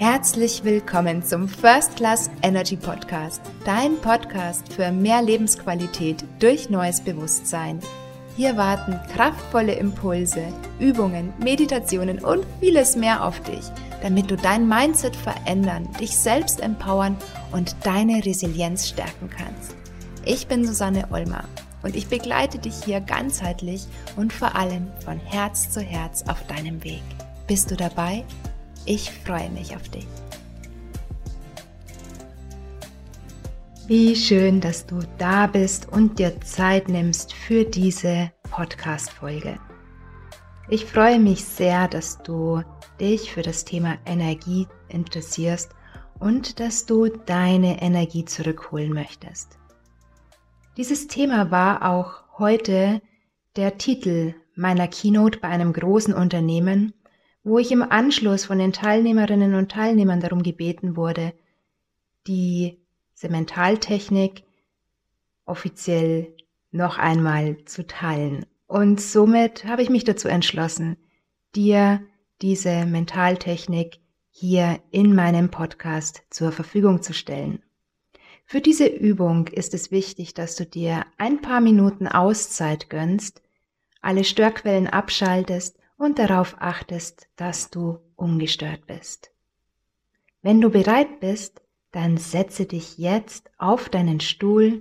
Herzlich willkommen zum First Class Energy Podcast, dein Podcast für mehr Lebensqualität durch neues Bewusstsein. Hier warten kraftvolle Impulse, Übungen, Meditationen und vieles mehr auf dich, damit du dein Mindset verändern, dich selbst empowern und deine Resilienz stärken kannst. Ich bin Susanne Olmer und ich begleite dich hier ganzheitlich und vor allem von Herz zu Herz auf deinem Weg. Bist du dabei? Ich freue mich auf dich. Wie schön, dass du da bist und dir Zeit nimmst für diese Podcast-Folge. Ich freue mich sehr, dass du dich für das Thema Energie interessierst und dass du deine Energie zurückholen möchtest. Dieses Thema war auch heute der Titel meiner Keynote bei einem großen Unternehmen wo ich im Anschluss von den Teilnehmerinnen und Teilnehmern darum gebeten wurde, die Sementaltechnik offiziell noch einmal zu teilen. Und somit habe ich mich dazu entschlossen, dir diese Mentaltechnik hier in meinem Podcast zur Verfügung zu stellen. Für diese Übung ist es wichtig, dass du dir ein paar Minuten Auszeit gönnst, alle Störquellen abschaltest und darauf achtest, dass du ungestört bist. Wenn du bereit bist, dann setze dich jetzt auf deinen Stuhl,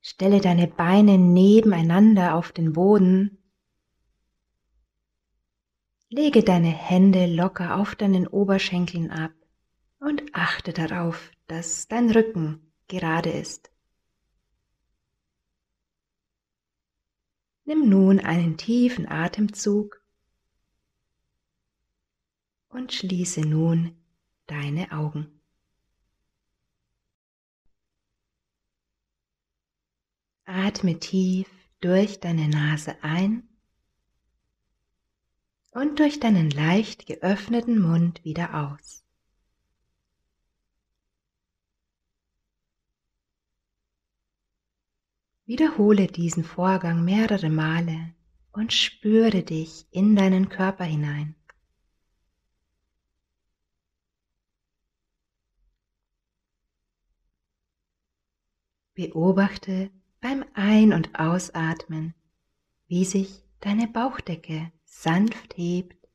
stelle deine Beine nebeneinander auf den Boden, lege deine Hände locker auf deinen Oberschenkeln ab und achte darauf, dass dein Rücken gerade ist. Nimm nun einen tiefen Atemzug und schließe nun deine Augen. Atme tief durch deine Nase ein und durch deinen leicht geöffneten Mund wieder aus. Wiederhole diesen Vorgang mehrere Male und spüre dich in deinen Körper hinein. Beobachte beim Ein- und Ausatmen, wie sich deine Bauchdecke sanft hebt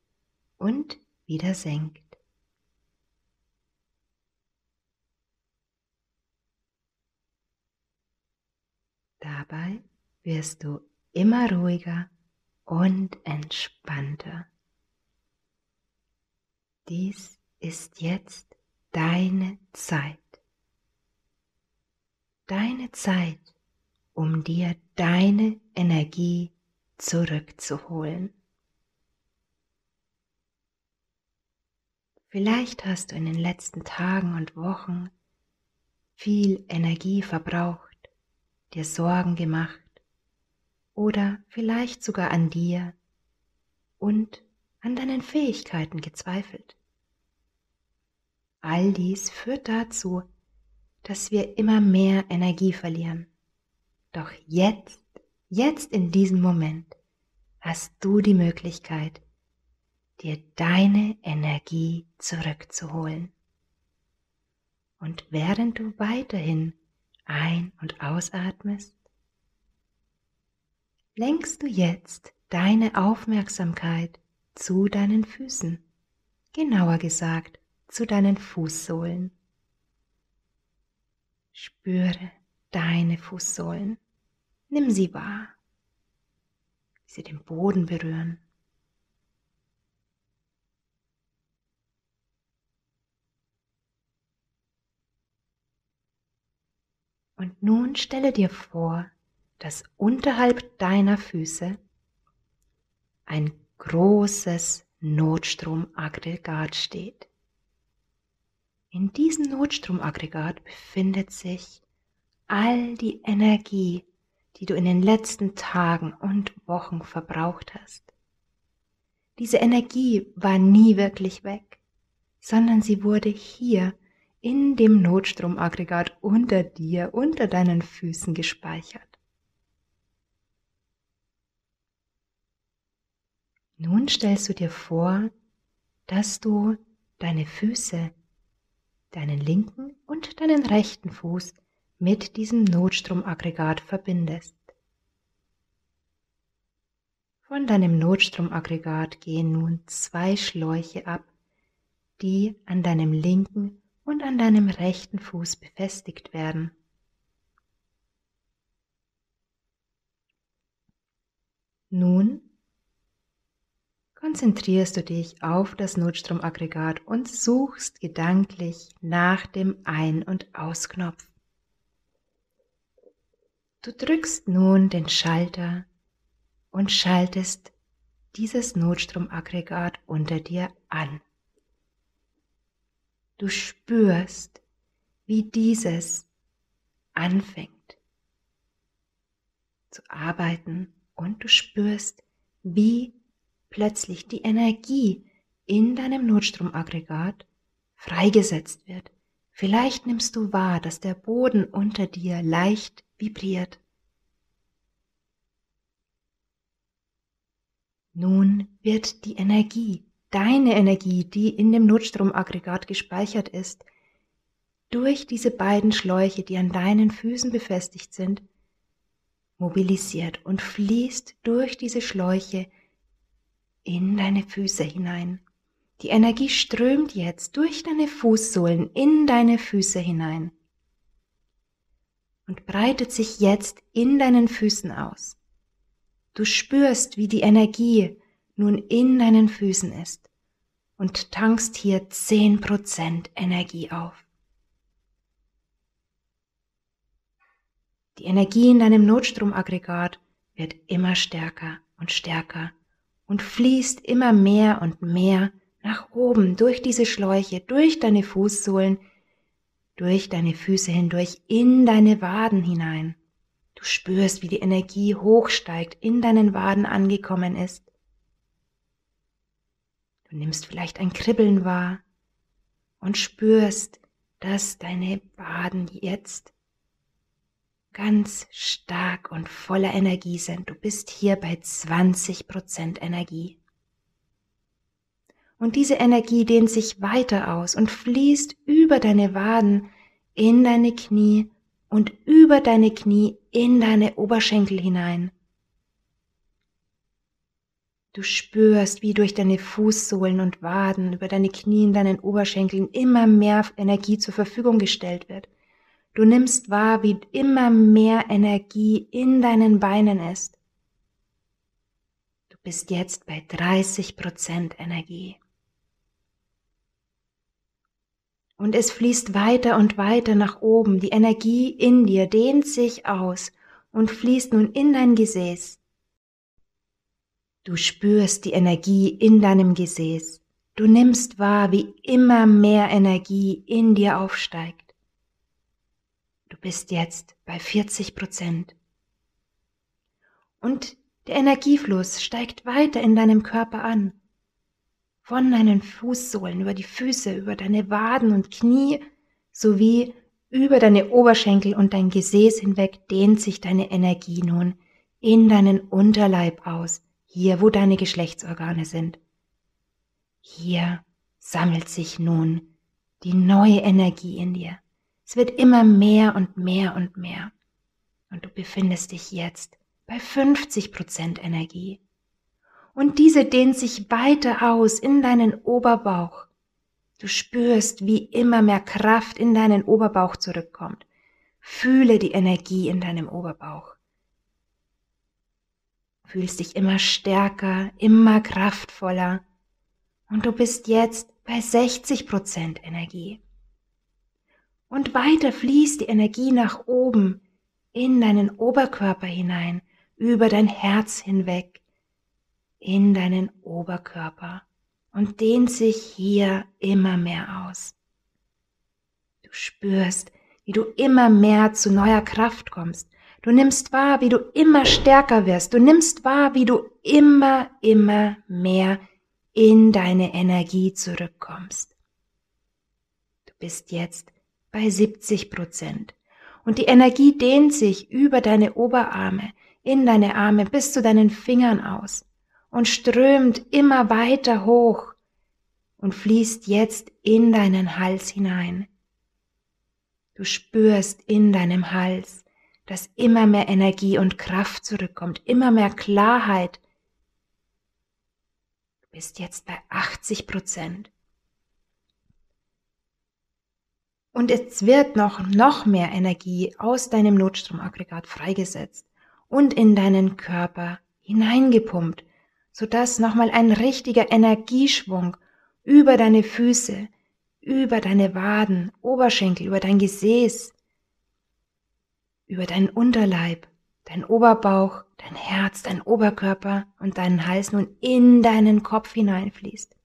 und wieder senkt. Dabei wirst du immer ruhiger und entspannter. Dies ist jetzt deine Zeit. Deine Zeit, um dir deine Energie zurückzuholen. Vielleicht hast du in den letzten Tagen und Wochen viel Energie verbraucht dir Sorgen gemacht oder vielleicht sogar an dir und an deinen Fähigkeiten gezweifelt. All dies führt dazu, dass wir immer mehr Energie verlieren. Doch jetzt, jetzt in diesem Moment hast du die Möglichkeit, dir deine Energie zurückzuholen. Und während du weiterhin ein- und ausatmest, lenkst du jetzt deine Aufmerksamkeit zu deinen Füßen, genauer gesagt zu deinen Fußsohlen. Spüre deine Fußsohlen, nimm sie wahr, wie sie den Boden berühren. Und nun stelle dir vor, dass unterhalb deiner Füße ein großes Notstromaggregat steht. In diesem Notstromaggregat befindet sich all die Energie, die du in den letzten Tagen und Wochen verbraucht hast. Diese Energie war nie wirklich weg, sondern sie wurde hier in dem Notstromaggregat unter dir, unter deinen Füßen gespeichert. Nun stellst du dir vor, dass du deine Füße, deinen linken und deinen rechten Fuß mit diesem Notstromaggregat verbindest. Von deinem Notstromaggregat gehen nun zwei Schläuche ab, die an deinem linken und an deinem rechten Fuß befestigt werden. Nun konzentrierst du dich auf das Notstromaggregat und suchst gedanklich nach dem Ein- und Ausknopf. Du drückst nun den Schalter und schaltest dieses Notstromaggregat unter dir an. Du spürst, wie dieses anfängt zu arbeiten und du spürst, wie plötzlich die Energie in deinem Notstromaggregat freigesetzt wird. Vielleicht nimmst du wahr, dass der Boden unter dir leicht vibriert. Nun wird die Energie, deine Energie, die in dem Notstromaggregat gespeichert ist, durch diese beiden Schläuche, die an deinen Füßen befestigt sind, mobilisiert und fließt durch diese Schläuche in deine Füße hinein. Die Energie strömt jetzt durch deine Fußsohlen in deine Füße hinein und breitet sich jetzt in deinen Füßen aus. Du spürst, wie die Energie nun in deinen Füßen ist und tankst hier zehn Prozent Energie auf. Die Energie in deinem Notstromaggregat wird immer stärker und stärker und fließt immer mehr und mehr nach oben durch diese Schläuche, durch deine Fußsohlen, durch deine Füße hindurch, in deine Waden hinein. Du spürst, wie die Energie hochsteigt, in deinen Waden angekommen ist. Du nimmst vielleicht ein Kribbeln wahr und spürst, dass deine Waden jetzt ganz stark und voller Energie sind. Du bist hier bei 20% Energie. Und diese Energie dehnt sich weiter aus und fließt über deine Waden in deine Knie und über deine Knie in deine Oberschenkel hinein. Du spürst, wie durch deine Fußsohlen und Waden, über deine Knie in deinen Oberschenkeln immer mehr Energie zur Verfügung gestellt wird. Du nimmst wahr, wie immer mehr Energie in deinen Beinen ist. Du bist jetzt bei 30 Prozent Energie. Und es fließt weiter und weiter nach oben. Die Energie in dir dehnt sich aus und fließt nun in dein Gesäß. Du spürst die Energie in deinem Gesäß. Du nimmst wahr, wie immer mehr Energie in dir aufsteigt. Du bist jetzt bei 40 Prozent. Und der Energiefluss steigt weiter in deinem Körper an. Von deinen Fußsohlen über die Füße, über deine Waden und Knie sowie über deine Oberschenkel und dein Gesäß hinweg dehnt sich deine Energie nun in deinen Unterleib aus, hier wo deine Geschlechtsorgane sind. Hier sammelt sich nun die neue Energie in dir. Es wird immer mehr und mehr und mehr. Und du befindest dich jetzt bei 50 Prozent Energie. Und diese dehnt sich weiter aus in deinen Oberbauch. Du spürst, wie immer mehr Kraft in deinen Oberbauch zurückkommt. Fühle die Energie in deinem Oberbauch. Fühlst dich immer stärker, immer kraftvoller. Und du bist jetzt bei 60 Prozent Energie. Und weiter fließt die Energie nach oben in deinen Oberkörper hinein, über dein Herz hinweg, in deinen Oberkörper und dehnt sich hier immer mehr aus. Du spürst, wie du immer mehr zu neuer Kraft kommst. Du nimmst wahr, wie du immer stärker wirst. Du nimmst wahr, wie du immer, immer mehr in deine Energie zurückkommst. Du bist jetzt bei 70 Prozent. Und die Energie dehnt sich über deine Oberarme, in deine Arme bis zu deinen Fingern aus und strömt immer weiter hoch und fließt jetzt in deinen Hals hinein. Du spürst in deinem Hals, dass immer mehr Energie und Kraft zurückkommt, immer mehr Klarheit. Du bist jetzt bei 80 Prozent. Und es wird noch, noch mehr Energie aus deinem Notstromaggregat freigesetzt und in deinen Körper hineingepumpt, sodass nochmal ein richtiger Energieschwung über deine Füße, über deine Waden, Oberschenkel, über dein Gesäß, über deinen Unterleib, dein Oberbauch, dein Herz, dein Oberkörper und deinen Hals nun in deinen Kopf hineinfließt.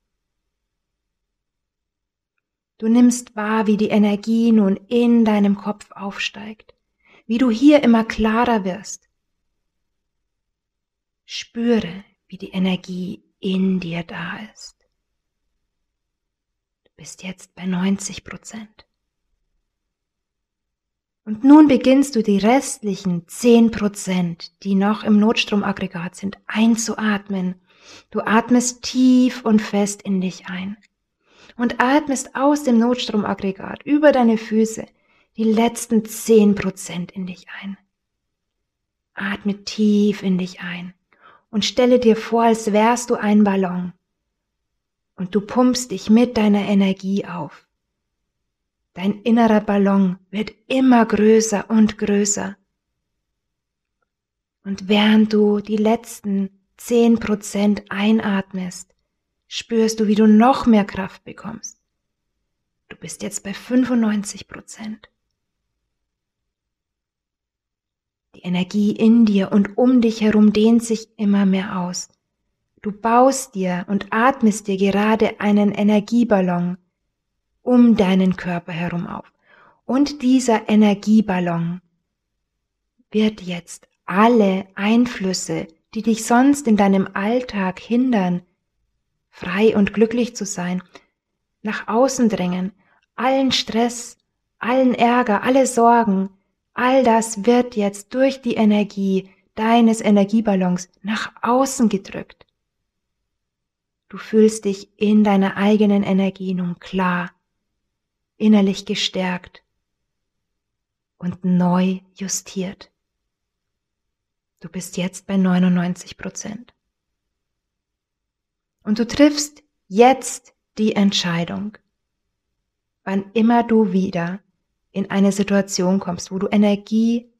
Du nimmst wahr, wie die Energie nun in deinem Kopf aufsteigt, wie du hier immer klarer wirst. Spüre, wie die Energie in dir da ist. Du bist jetzt bei 90 Prozent. Und nun beginnst du die restlichen 10 Prozent, die noch im Notstromaggregat sind, einzuatmen. Du atmest tief und fest in dich ein und atmest aus dem Notstromaggregat über deine Füße die letzten zehn Prozent in dich ein. Atme tief in dich ein und stelle dir vor, als wärst du ein Ballon und du pumpst dich mit deiner Energie auf. Dein innerer Ballon wird immer größer und größer. Und während du die letzten zehn Prozent einatmest, spürst du, wie du noch mehr Kraft bekommst. Du bist jetzt bei 95 Prozent. Die Energie in dir und um dich herum dehnt sich immer mehr aus. Du baust dir und atmest dir gerade einen Energieballon um deinen Körper herum auf. Und dieser Energieballon wird jetzt alle Einflüsse, die dich sonst in deinem Alltag hindern, frei und glücklich zu sein, nach außen drängen, allen Stress, allen Ärger, alle Sorgen, all das wird jetzt durch die Energie deines Energieballons nach außen gedrückt. Du fühlst dich in deiner eigenen Energie nun klar, innerlich gestärkt und neu justiert. Du bist jetzt bei 99 Prozent. Und du triffst jetzt die Entscheidung, wann immer du wieder in eine Situation kommst, wo du Energie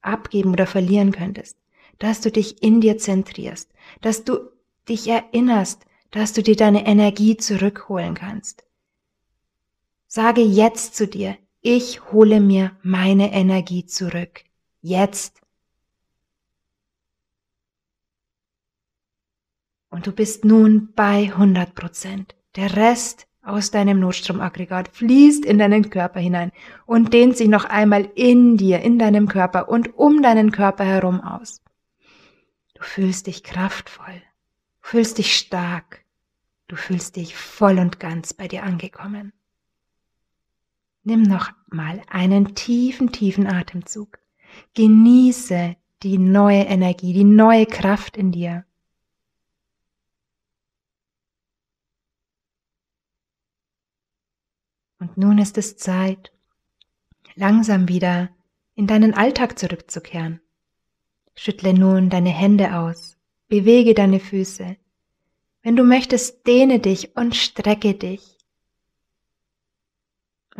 abgeben oder verlieren könntest, dass du dich in dir zentrierst, dass du dich erinnerst, dass du dir deine Energie zurückholen kannst. Sage jetzt zu dir, ich hole mir meine Energie zurück. Jetzt. Und du bist nun bei 100 Prozent. Der Rest aus deinem Notstromaggregat fließt in deinen Körper hinein und dehnt sich noch einmal in dir, in deinem Körper und um deinen Körper herum aus. Du fühlst dich kraftvoll, fühlst dich stark, du fühlst dich voll und ganz bei dir angekommen. Nimm noch mal einen tiefen, tiefen Atemzug. Genieße die neue Energie, die neue Kraft in dir. Und nun ist es Zeit, langsam wieder in deinen Alltag zurückzukehren. Schüttle nun deine Hände aus, bewege deine Füße. Wenn du möchtest, dehne dich und strecke dich.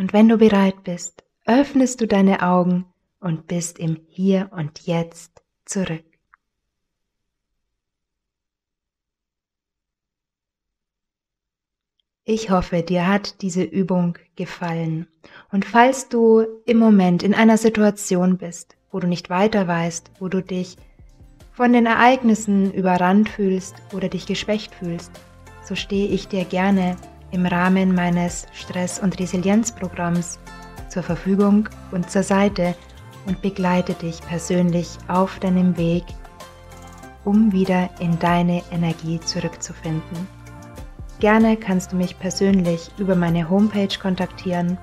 Und wenn du bereit bist, öffnest du deine Augen und bist im Hier und Jetzt zurück. Ich hoffe, dir hat diese Übung gefallen. Und falls du im Moment in einer Situation bist, wo du nicht weiter weißt, wo du dich von den Ereignissen überrannt fühlst oder dich geschwächt fühlst, so stehe ich dir gerne im Rahmen meines Stress- und Resilienzprogramms zur Verfügung und zur Seite und begleite dich persönlich auf deinem Weg, um wieder in deine Energie zurückzufinden. Gerne kannst du mich persönlich über meine Homepage kontaktieren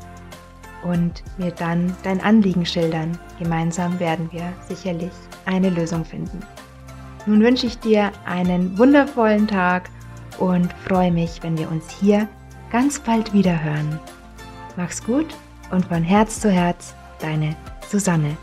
und mir dann dein Anliegen schildern. Gemeinsam werden wir sicherlich eine Lösung finden. Nun wünsche ich dir einen wundervollen Tag und freue mich, wenn wir uns hier ganz bald wieder hören. Mach's gut und von Herz zu Herz, deine Susanne.